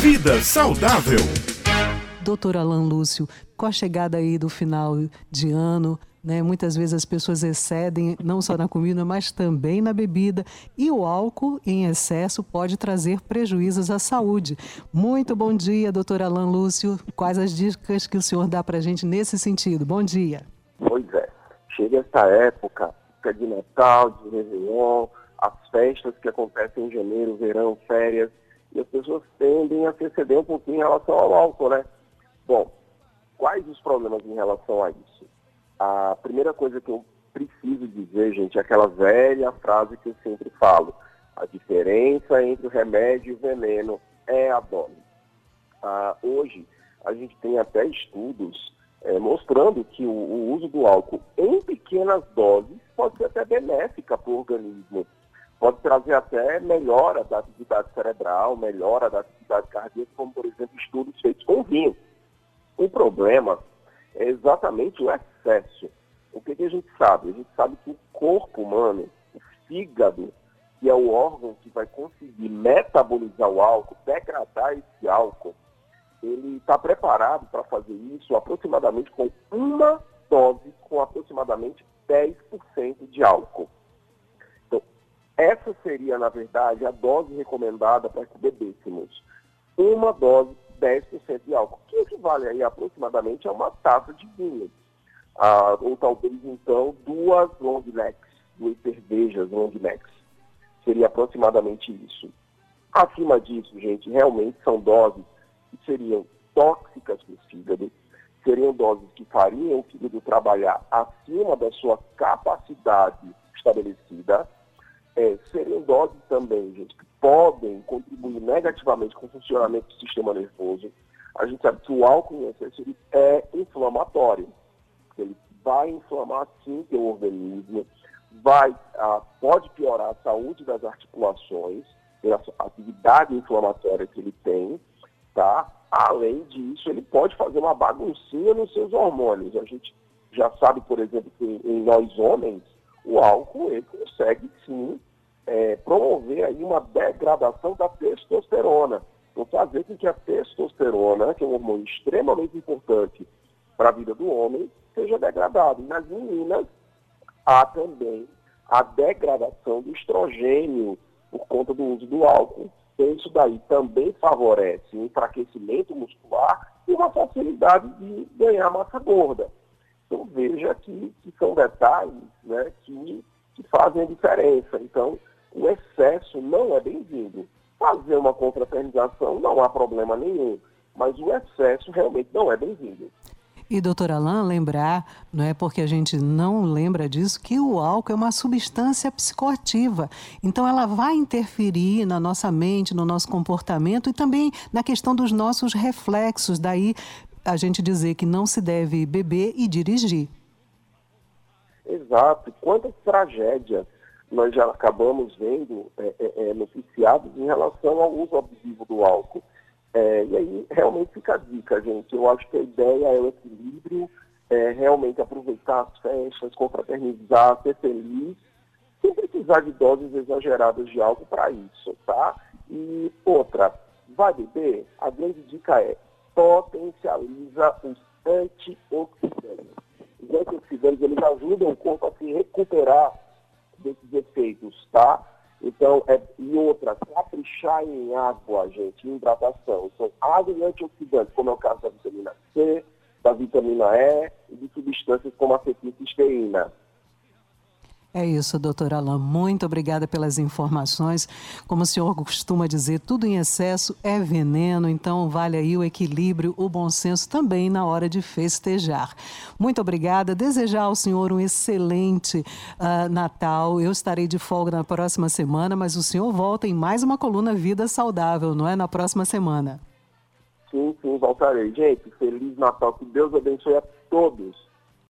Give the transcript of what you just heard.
Vida saudável. Doutor Alan Lúcio, com a chegada aí do final de ano, né, muitas vezes as pessoas excedem não só na comida, mas também na bebida. E o álcool em excesso pode trazer prejuízos à saúde. Muito bom dia, doutor Alan Lúcio. Quais as dicas que o senhor dá para a gente nesse sentido? Bom dia. Pois é. Chega essa época, época de Natal, de Réveillon, as festas que acontecem em janeiro, verão, férias, e as pessoas tendem a se exceder um pouquinho em relação ao álcool, né? Bom, quais os problemas em relação a isso? A primeira coisa que eu preciso dizer, gente, é aquela velha frase que eu sempre falo. A diferença entre o remédio e o veneno é a dose. Ah, hoje, a gente tem até estudos é, mostrando que o, o, uso do álcool em pequenas doses pode ser até benéfica para o organismo. Pode trazer até melhora da atividade cerebral, melhora da atividade cardíaca, como, por exemplo, estudos feitos com vinho. O problema é exatamente o excesso. O que, que a gente sabe? A gente sabe que o corpo humano, o fígado, que é o órgão que vai conseguir metabolizar o álcool, degradar esse álcool, ele está preparado para fazer isso aproximadamente com uma dose com aproximadamente 10% de álcool. Essa seria, na verdade, a dose recomendada para que bebêssemos. Uma dose 10% de álcool, que equivale aí aproximadamente a uma taça de vinho. Ah, ou talvez, então, duas long necks, duas cervejas long necks. Seria aproximadamente isso. Acima disso, gente, realmente são doses que seriam tóxicas para o fígado, seriam doses que fariam o fígado trabalhar acima da sua capacidade estabelecida, é, seriam doses também, gente, que podem contribuir negativamente com o funcionamento do sistema nervoso. A gente sabe que o álcool em excesso ele é inflamatório. Ele vai inflamar sim o organismo, vai, ah, pode piorar a saúde das articulações, pela atividade inflamatória que ele tem, tá? Além disso, ele pode fazer uma baguncinha nos seus hormônios. A gente já sabe, por exemplo, que em nós homens, o álcool ele consegue sim é, promover aí uma degradação da testosterona. Então, fazer com que a testosterona, que é um hormônio extremamente importante para a vida do homem, seja degradado. E nas meninas, há também a degradação do estrogênio por conta do uso do álcool. Então, isso daí também favorece o enfraquecimento muscular e uma facilidade de ganhar massa gorda. Então, veja que, que são detalhes né, que, que fazem a diferença. Então, o excesso não é bem-vindo. Fazer uma confraternização não há problema nenhum, mas o excesso realmente não é bem-vindo. E, doutor Alain, lembrar, não é porque a gente não lembra disso, que o álcool é uma substância psicoativa. Então, ela vai interferir na nossa mente, no nosso comportamento e também na questão dos nossos reflexos. Daí, a gente dizer que não se deve beber e dirigir. Exato. Quantas tragédias nós já acabamos vendo é, é, é, noticiados em relação ao uso abusivo do álcool. É, e aí realmente fica a dica, gente. Eu acho que a ideia é o equilíbrio, é, realmente aproveitar as festas, confraternizar, ser feliz, sem precisar de doses exageradas de álcool para isso, tá? E outra, vai beber? A grande dica é potencializa os antioxidantes. Os antioxidantes eles ajudam o corpo a se recuperar desses efeitos, tá? Então, é, e outra, caprichar em água, gente, em hidratação. Então, água e antioxidantes, como é o caso da vitamina C, da vitamina E e de substâncias como a cetilcisteína. É isso, doutor Alain. Muito obrigada pelas informações. Como o senhor costuma dizer, tudo em excesso é veneno, então vale aí o equilíbrio, o bom senso também na hora de festejar. Muito obrigada. Desejar ao senhor um excelente uh, Natal. Eu estarei de folga na próxima semana, mas o senhor volta em mais uma coluna Vida Saudável, não é? Na próxima semana. Sim, sim, voltarei. Gente, Feliz Natal. Que Deus abençoe a todos.